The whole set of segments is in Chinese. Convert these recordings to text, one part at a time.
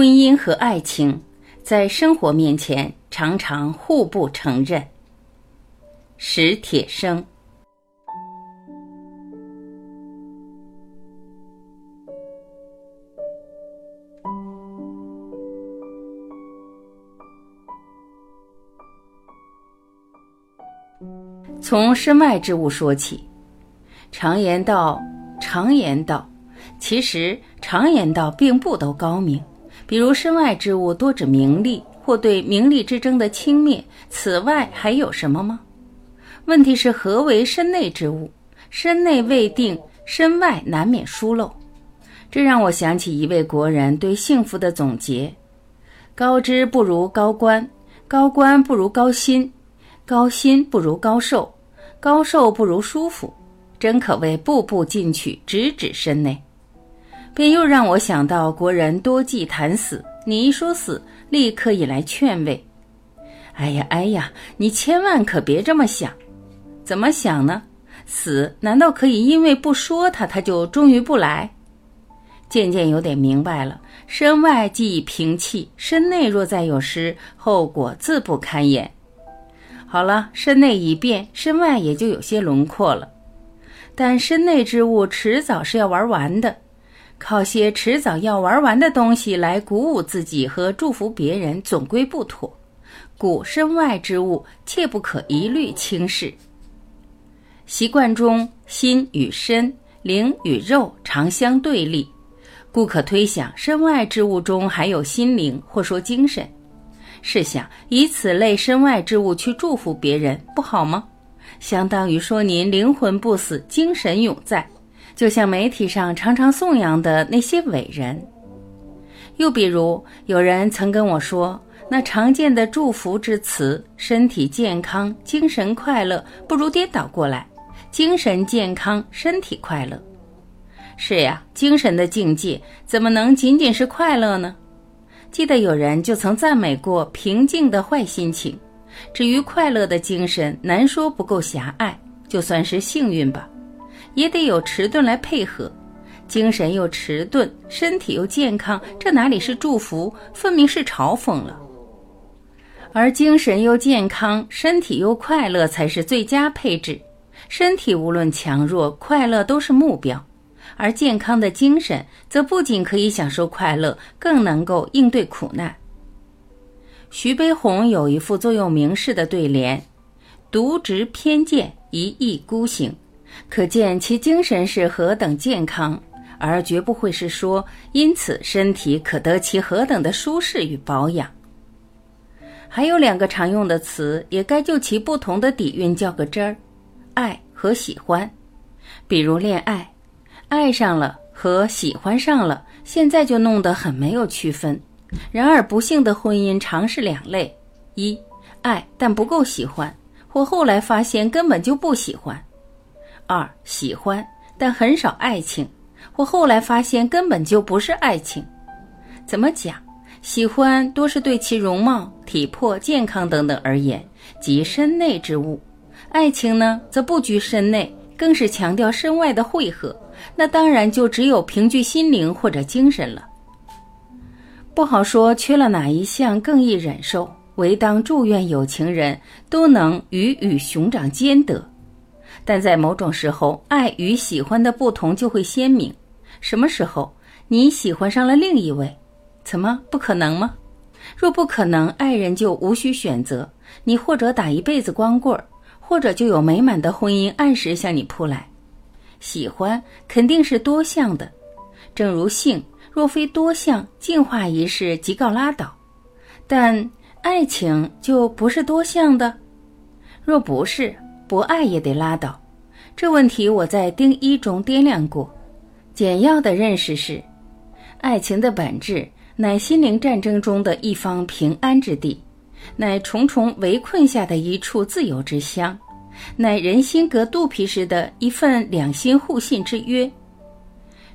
婚姻和爱情在生活面前常常互不承认。史铁生。从身外之物说起，常言道，常言道，其实常言道并不都高明。比如身外之物多指名利，或对名利之争的轻蔑。此外还有什么吗？问题是何为身内之物？身内未定，身外难免疏漏。这让我想起一位国人对幸福的总结：高知不如高官，高官不如高薪，高薪不如高寿，高寿不如舒服。真可谓步步进取，直指身内。便又让我想到国人多忌谈死，你一说死，立刻引来劝慰。哎呀哎呀，你千万可别这么想，怎么想呢？死难道可以因为不说他，他就终于不来？渐渐有点明白了，身外既已平气，身内若再有失，后果自不堪言。好了，身内已变，身外也就有些轮廓了。但身内之物迟早是要玩完的。靠些迟早要玩完的东西来鼓舞自己和祝福别人，总归不妥。故身外之物，切不可一律轻视。习惯中，心与身、灵与肉常相对立，故可推想，身外之物中还有心灵，或说精神。试想，以此类身外之物去祝福别人，不好吗？相当于说您灵魂不死，精神永在。就像媒体上常常颂扬的那些伟人，又比如有人曾跟我说，那常见的祝福之词“身体健康、精神快乐”，不如颠倒过来，“精神健康、身体快乐”。是呀，精神的境界怎么能仅仅是快乐呢？记得有人就曾赞美过平静的坏心情，至于快乐的精神，难说不够狭隘，就算是幸运吧。也得有迟钝来配合，精神又迟钝，身体又健康，这哪里是祝福，分明是嘲讽了。而精神又健康，身体又快乐，才是最佳配置。身体无论强弱，快乐都是目标，而健康的精神则不仅可以享受快乐，更能够应对苦难。徐悲鸿有一副座右铭式的对联：“独执偏见，一意孤行。”可见其精神是何等健康，而绝不会是说因此身体可得其何等的舒适与保养。还有两个常用的词，也该就其不同的底蕴较个真儿：爱和喜欢。比如恋爱，爱上了和喜欢上了，现在就弄得很没有区分。然而不幸的婚姻常是两类：一爱但不够喜欢，或后来发现根本就不喜欢。二喜欢，但很少爱情，或后来发现根本就不是爱情。怎么讲？喜欢多是对其容貌、体魄、健康等等而言，即身内之物；爱情呢，则不拘身内，更是强调身外的汇合。那当然就只有凭据心灵或者精神了。不好说缺了哪一项更易忍受，唯当祝愿有情人都能鱼与熊掌兼得。但在某种时候，爱与喜欢的不同就会鲜明。什么时候你喜欢上了另一位？怎么不可能吗？若不可能，爱人就无需选择。你或者打一辈子光棍儿，或者就有美满的婚姻按时向你扑来。喜欢肯定是多项的，正如性，若非多项，进化一事即告拉倒。但爱情就不是多项的，若不是。不爱也得拉倒，这问题我在丁一中掂量过。简要的认识是：爱情的本质乃心灵战争中的一方平安之地，乃重重围困下的一处自由之乡，乃人心隔肚皮时的一份两心互信之约。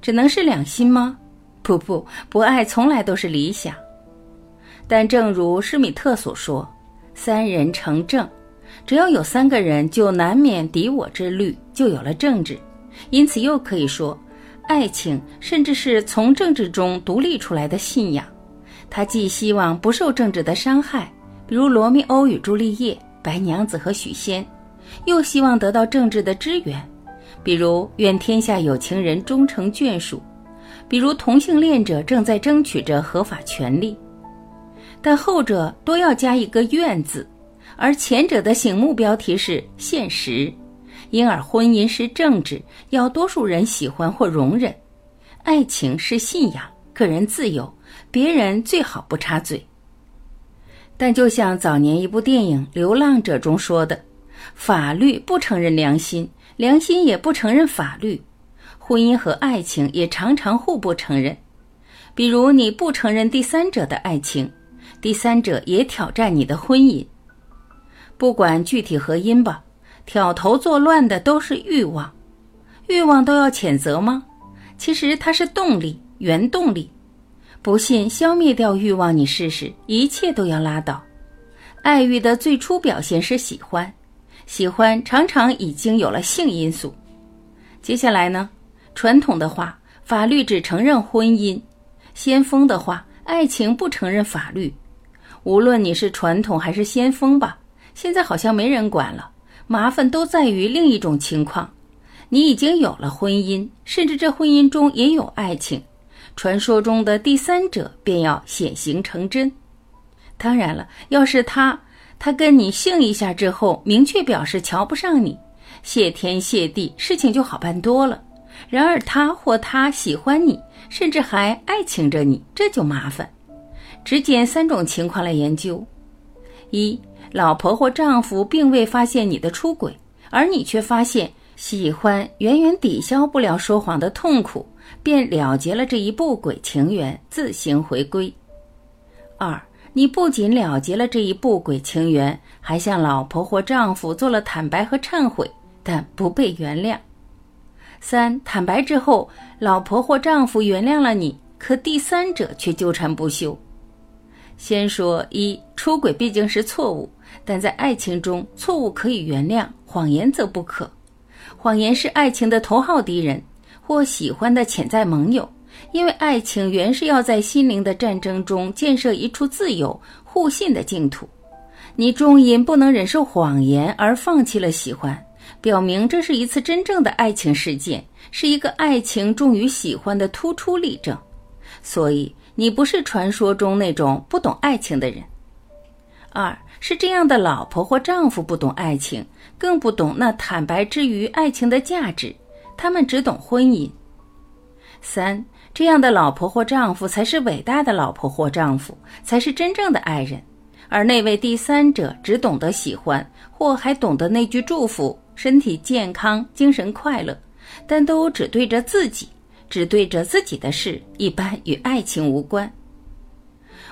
只能是两心吗？不不，不爱从来都是理想。但正如施米特所说：“三人成正。”只要有三个人，就难免敌我之虑，就有了政治。因此，又可以说，爱情甚至是从政治中独立出来的信仰，他既希望不受政治的伤害，比如罗密欧与朱丽叶、白娘子和许仙，又希望得到政治的支援，比如愿天下有情人终成眷属，比如同性恋者正在争取着合法权利。但后者多要加一个“愿”字，而前者的醒目标题是现实，因而婚姻是政治，要多数人喜欢或容忍；爱情是信仰，个人自由。别人最好不插嘴。但就像早年一部电影《流浪者》中说的，法律不承认良心，良心也不承认法律。婚姻和爱情也常常互不承认。比如你不承认第三者的爱情，第三者也挑战你的婚姻。不管具体何因吧，挑头作乱的都是欲望。欲望都要谴责吗？其实它是动力，原动力。不信，消灭掉欲望，你试试，一切都要拉倒。爱欲的最初表现是喜欢，喜欢常常已经有了性因素。接下来呢？传统的话，法律只承认婚姻；先锋的话，爱情不承认法律。无论你是传统还是先锋吧，现在好像没人管了。麻烦都在于另一种情况：你已经有了婚姻，甚至这婚姻中也有爱情。传说中的第三者便要显形成真。当然了，要是他他跟你性一下之后，明确表示瞧不上你，谢天谢地，事情就好办多了。然而他或他喜欢你，甚至还爱情着你，这就麻烦。只捡三种情况来研究：一，老婆或丈夫并未发现你的出轨，而你却发现喜欢远远抵消不了说谎的痛苦。便了结了这一不轨情缘，自行回归。二，你不仅了结了这一不轨情缘，还向老婆或丈夫做了坦白和忏悔，但不被原谅。三，坦白之后，老婆或丈夫原谅了你，可第三者却纠缠不休。先说一，出轨毕竟是错误，但在爱情中，错误可以原谅，谎言则不可。谎言是爱情的头号敌人。或喜欢的潜在盟友，因为爱情原是要在心灵的战争中建设一处自由、互信的净土。你终因不能忍受谎言而放弃了喜欢，表明这是一次真正的爱情事件，是一个爱情重于喜欢的突出例证。所以你不是传说中那种不懂爱情的人。二是这样的老婆或丈夫不懂爱情，更不懂那坦白之于爱情的价值。他们只懂婚姻。三，这样的老婆或丈夫才是伟大的老婆或丈夫，才是真正的爱人。而那位第三者只懂得喜欢，或还懂得那句祝福：身体健康，精神快乐，但都只对着自己，只对着自己的事，一般与爱情无关。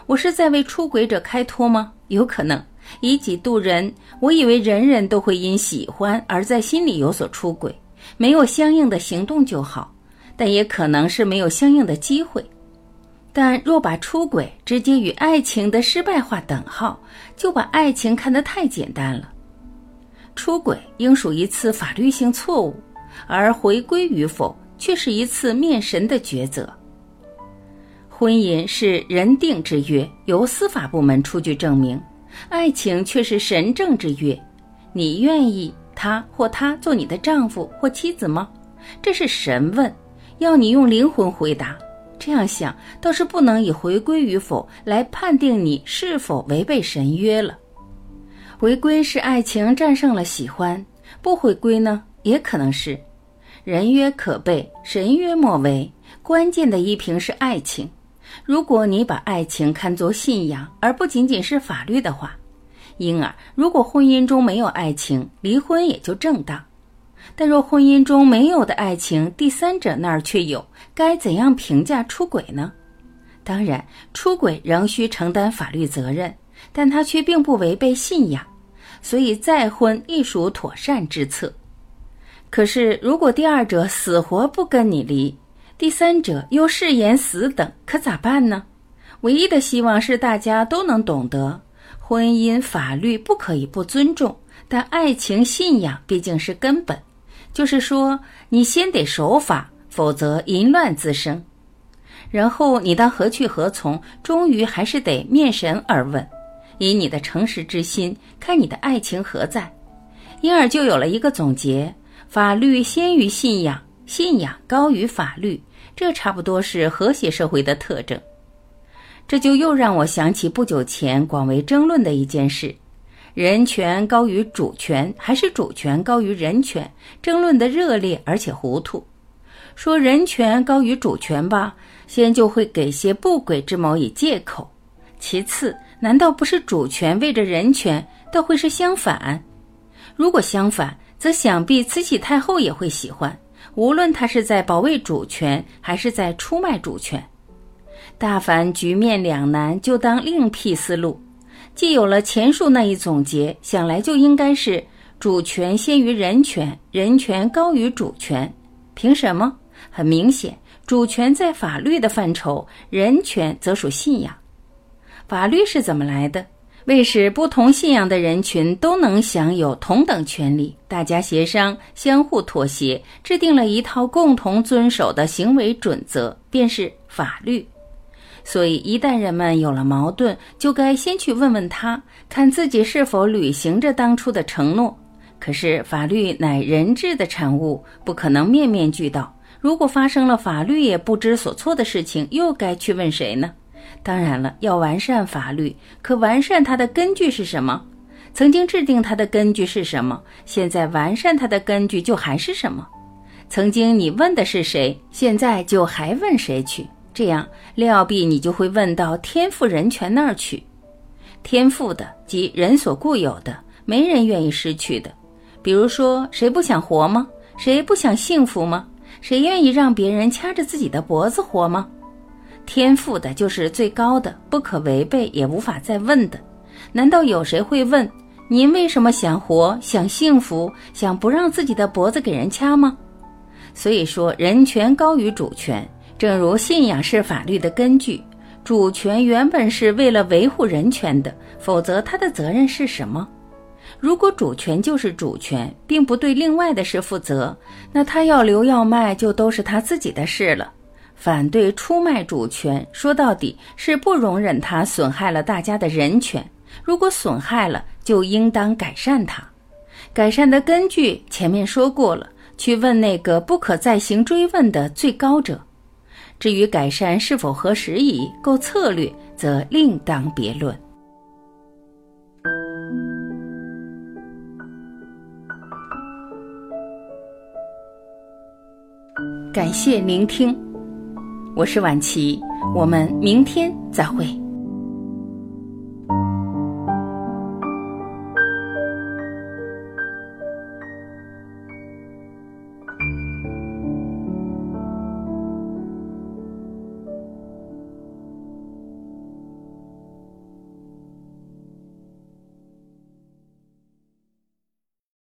我是在为出轨者开脱吗？有可能以己度人。我以为人人都会因喜欢而在心里有所出轨。没有相应的行动就好，但也可能是没有相应的机会。但若把出轨直接与爱情的失败画等号，就把爱情看得太简单了。出轨应属一次法律性错误，而回归与否却是一次面神的抉择。婚姻是人定之约，由司法部门出具证明；爱情却是神正之约，你愿意？他或她做你的丈夫或妻子吗？这是神问，要你用灵魂回答。这样想倒是不能以回归与否来判定你是否违背神约了。回归是爱情战胜了喜欢，不回归呢，也可能是人约可背，神约莫为。关键的一瓶是爱情。如果你把爱情看作信仰，而不仅仅是法律的话。因而，如果婚姻中没有爱情，离婚也就正当；但若婚姻中没有的爱情，第三者那儿却有，该怎样评价出轨呢？当然，出轨仍需承担法律责任，但他却并不违背信仰，所以再婚亦属妥善之策。可是，如果第二者死活不跟你离，第三者又誓言死等，可咋办呢？唯一的希望是大家都能懂得。婚姻法律不可以不尊重，但爱情信仰毕竟是根本。就是说，你先得守法，否则淫乱滋生。然后你当何去何从？终于还是得面神而问，以你的诚实之心，看你的爱情何在。因而就有了一个总结：法律先于信仰，信仰高于法律。这差不多是和谐社会的特征。这就又让我想起不久前广为争论的一件事：人权高于主权，还是主权高于人权？争论的热烈而且糊涂。说人权高于主权吧。先就会给些不轨之谋以借口，其次，难道不是主权为着人权，倒会是相反？如果相反，则想必慈禧太后也会喜欢，无论他是在保卫主权，还是在出卖主权。大凡局面两难，就当另辟思路。既有了前述那一总结，想来就应该是主权先于人权，人权高于主权。凭什么？很明显。主权在法律的范畴，人权则属信仰。法律是怎么来的？为使不同信仰的人群都能享有同等权利，大家协商、相互妥协，制定了一套共同遵守的行为准则，便是法律。所以，一旦人们有了矛盾，就该先去问问他，看自己是否履行着当初的承诺。可是，法律乃人治的产物，不可能面面俱到。如果发生了法律也不知所措的事情，又该去问谁呢？当然了，要完善法律，可完善它的根据是什么？曾经制定它的根据是什么？现在完善它的根据就还是什么？曾经你问的是谁，现在就还问谁去？这样料必你就会问到天赋人权那儿去。天赋的即人所固有的，没人愿意失去的。比如说，谁不想活吗？谁不想幸福吗？谁愿意让别人掐着自己的脖子活吗？天赋的就是最高的，不可违背，也无法再问的。难道有谁会问您为什么想活、想幸福、想不让自己的脖子给人掐吗？所以说，人权高于主权，正如信仰是法律的根据，主权原本是为了维护人权的，否则他的责任是什么？如果主权就是主权，并不对另外的事负责，那他要留要卖就都是他自己的事了。反对出卖主权，说到底是不容忍它损害了大家的人权。如果损害了，就应当改善它。改善的根据前面说过了，去问那个不可再行追问的最高者。至于改善是否合时宜、够策略，则另当别论。感谢聆听，我是晚琪，我们明天再会。